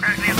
Currently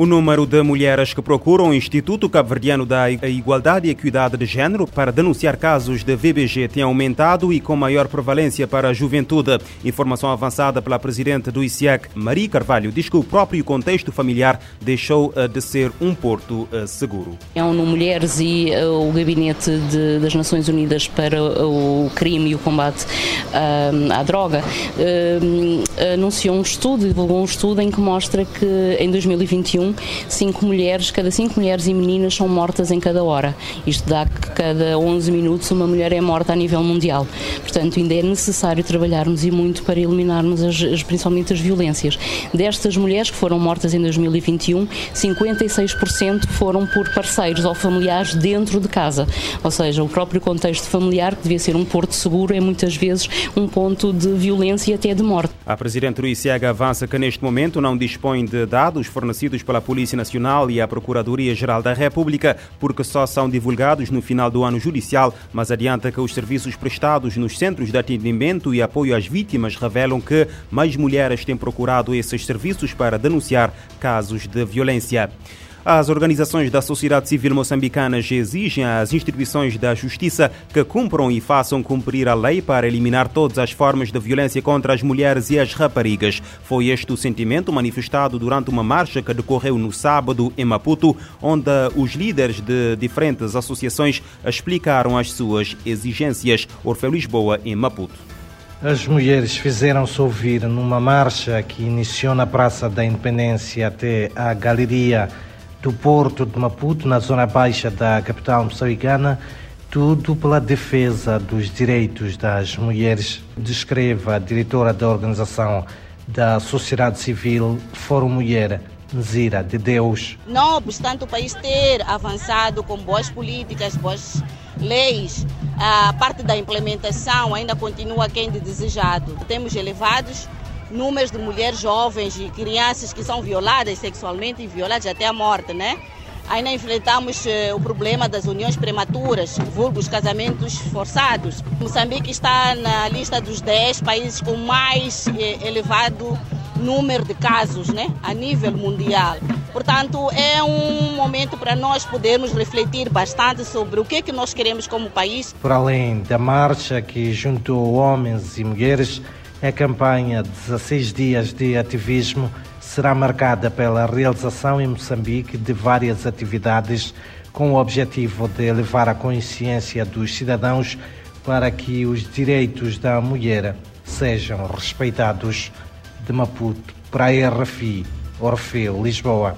O número de mulheres que procuram o Instituto Cabo-Verdiano da Igualdade e Equidade de Gênero para denunciar casos de VBG tem aumentado e com maior prevalência para a juventude. Informação avançada pela presidente do ICIEC, Maria Carvalho, diz que o próprio contexto familiar deixou eh, de ser um porto eh, seguro. A ONU Mulheres e eh, o Gabinete de, das Nações Unidas para o Crime e o Combate à Droga anunciou um estudo, divulgou um estudo em que mostra que em 2021 cinco mulheres, cada cinco mulheres e meninas são mortas em cada hora. Isto dá que cada 11 minutos uma mulher é morta a nível mundial. Portanto, ainda é necessário trabalharmos e muito para eliminarmos as, as, principalmente as violências. Destas mulheres que foram mortas em 2021, 56% foram por parceiros ou familiares dentro de casa. Ou seja, o próprio contexto familiar, que devia ser um porto seguro, é muitas vezes um ponto de violência e até de morte. A Presidente Luís Ciega avança que neste momento não dispõe de dados fornecidos pela Polícia Nacional e a Procuradoria-Geral da República, porque só são divulgados no final do ano judicial, mas adianta que os serviços prestados nos centros de atendimento e apoio às vítimas revelam que mais mulheres têm procurado esses serviços para denunciar casos de violência. As organizações da sociedade civil moçambicanas exigem às instituições da justiça que cumpram e façam cumprir a lei para eliminar todas as formas de violência contra as mulheres e as raparigas. Foi este o sentimento manifestado durante uma marcha que decorreu no sábado em Maputo, onde os líderes de diferentes associações explicaram as suas exigências. Orfeu Lisboa, em Maputo. As mulheres fizeram-se ouvir numa marcha que iniciou na Praça da Independência até a Galeria do Porto de Maputo, na zona baixa da capital moçambicana, tudo pela defesa dos direitos das mulheres, descreve a diretora da organização da sociedade civil Fórum Mulher, Nzira de Deus. Não obstante o país ter avançado com boas políticas, boas leis, a parte da implementação ainda continua quem de desejado. Temos elevados números de mulheres jovens e crianças que são violadas sexualmente e violadas até a morte, né? Ainda enfrentamos uh, o problema das uniões prematuras, vulgos casamentos forçados. Moçambique está na lista dos 10 países com mais uh, elevado número de casos né, a nível mundial. Portanto, é um momento para nós podermos refletir bastante sobre o que é que nós queremos como país. Por além da marcha que juntou homens e mulheres, a campanha 16 dias de ativismo será marcada pela realização em Moçambique de várias atividades com o objetivo de elevar a consciência dos cidadãos para que os direitos da mulher sejam respeitados. De Maputo para a RFI, Orfeu, Lisboa.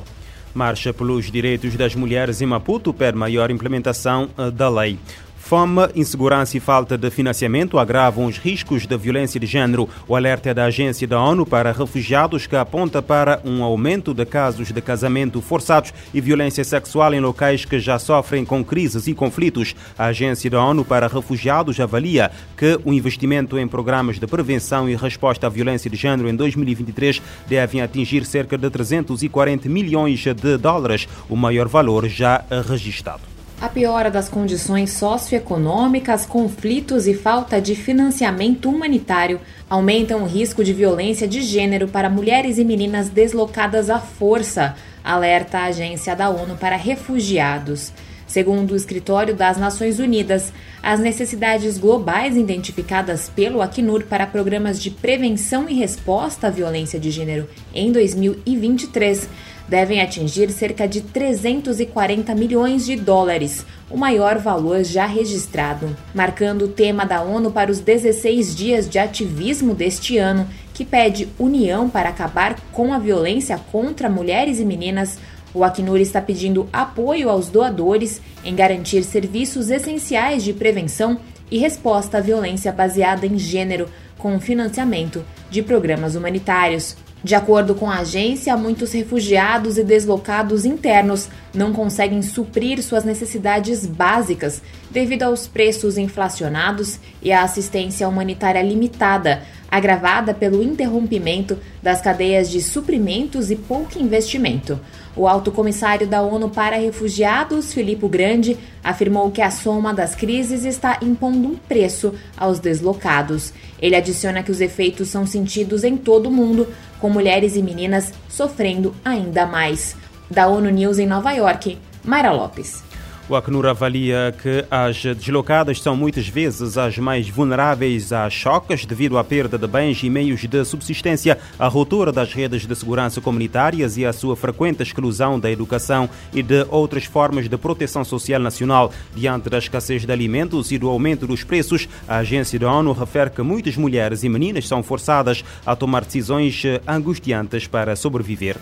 Marcha pelos direitos das mulheres em Maputo pede maior implementação eh, da lei. Fome, insegurança e falta de financiamento agravam os riscos da violência de género. O alerta é da Agência da ONU para Refugiados que aponta para um aumento de casos de casamento forçados e violência sexual em locais que já sofrem com crises e conflitos. A Agência da ONU para Refugiados avalia que o investimento em programas de prevenção e resposta à violência de género em 2023 deve atingir cerca de 340 milhões de dólares, o maior valor já registrado. A piora das condições socioeconômicas, conflitos e falta de financiamento humanitário aumentam o risco de violência de gênero para mulheres e meninas deslocadas à força, alerta a Agência da ONU para Refugiados. Segundo o Escritório das Nações Unidas, as necessidades globais identificadas pelo Acnur para programas de prevenção e resposta à violência de gênero em 2023 devem atingir cerca de 340 milhões de dólares, o maior valor já registrado, marcando o tema da ONU para os 16 dias de ativismo deste ano, que pede união para acabar com a violência contra mulheres e meninas. O Acnur está pedindo apoio aos doadores em garantir serviços essenciais de prevenção e resposta à violência baseada em gênero, com financiamento de programas humanitários. De acordo com a agência, muitos refugiados e deslocados internos não conseguem suprir suas necessidades básicas devido aos preços inflacionados e à assistência humanitária limitada, agravada pelo interrompimento das cadeias de suprimentos e pouco investimento. O alto comissário da ONU para Refugiados, Filippo Grande, afirmou que a soma das crises está impondo um preço aos deslocados. Ele adiciona que os efeitos são sentidos em todo o mundo, com mulheres e meninas sofrendo ainda mais. Da ONU News em Nova York, Mayra Lopes. O Acnur avalia que as deslocadas são muitas vezes as mais vulneráveis a choques devido à perda de bens e meios de subsistência, à ruptura das redes de segurança comunitárias e à sua frequente exclusão da educação e de outras formas de proteção social nacional. Diante da escassez de alimentos e do aumento dos preços, a agência da ONU refere que muitas mulheres e meninas são forçadas a tomar decisões angustiantes para sobreviver.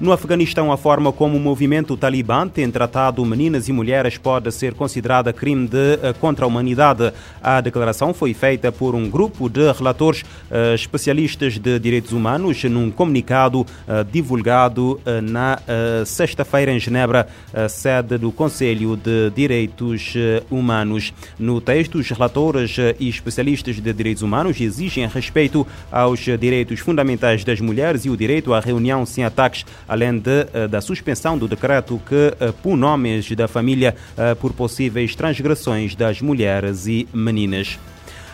No Afeganistão, a forma como o movimento talibã tem tratado meninas e mulheres pode ser considerada crime de eh, contra a humanidade. A declaração foi feita por um grupo de relatores uh, especialistas de direitos humanos num comunicado uh, divulgado na sexta-feira em Genebra, sede do Conselho de Direitos Humanos. No texto, os relatores e especialistas de direitos humanos exigem respeito aos direitos fundamentais das mulheres e o direito à reunião sem ataques além de, eh, da suspensão do decreto que eh, pune homens da família eh, por possíveis transgressões das mulheres e meninas.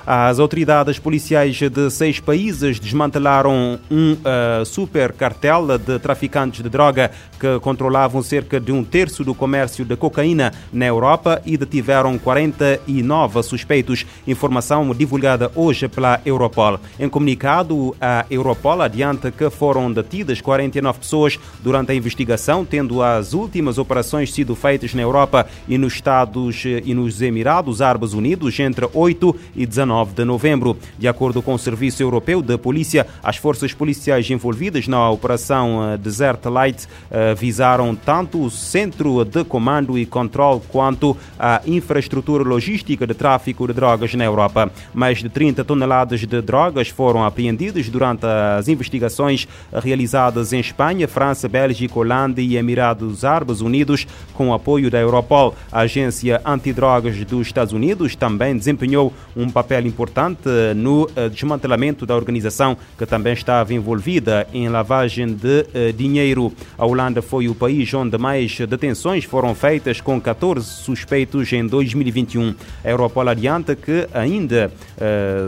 As autoridades policiais de seis países desmantelaram um uh, super cartel de traficantes de droga que controlavam cerca de um terço do comércio de cocaína na Europa e detiveram 49 suspeitos. Informação divulgada hoje pela Europol. Em comunicado, a Europol adianta que foram detidas 49 pessoas durante a investigação, tendo as últimas operações sido feitas na Europa e nos Estados e nos Emirados Árabes Unidos entre 8 e 19 9 de novembro. De acordo com o Serviço Europeu de Polícia, as forças policiais envolvidas na Operação eh, Desert Light eh, visaram tanto o centro de comando e controle quanto a infraestrutura logística de tráfico de drogas na Europa. Mais de 30 toneladas de drogas foram apreendidas durante as investigações realizadas em Espanha, França, Bélgica, Holanda e Emirados Árabes Unidos, com apoio da Europol. A agência antidrogas dos Estados Unidos também desempenhou um papel importante no eh, desmantelamento da organização que também estava envolvida em lavagem de eh, dinheiro. A Holanda foi o país onde mais detenções foram feitas, com 14 suspeitos em 2021. A Europol adianta que ainda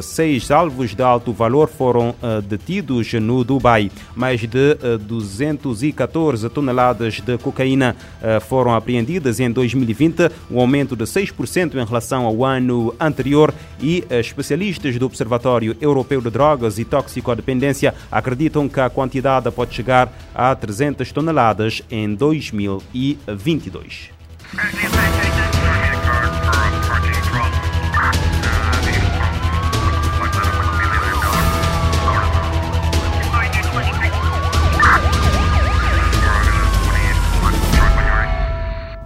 seis alvos de alto valor foram detidos no Dubai. Mais de uh, 214 toneladas de cocaína foram apreendidas em 2020, um aumento de 6% em relação ao ano anterior e especialistas do Observatório Europeu de Drogas e Toxicodependência acreditam que a quantidade pode chegar a 300 toneladas em 2022.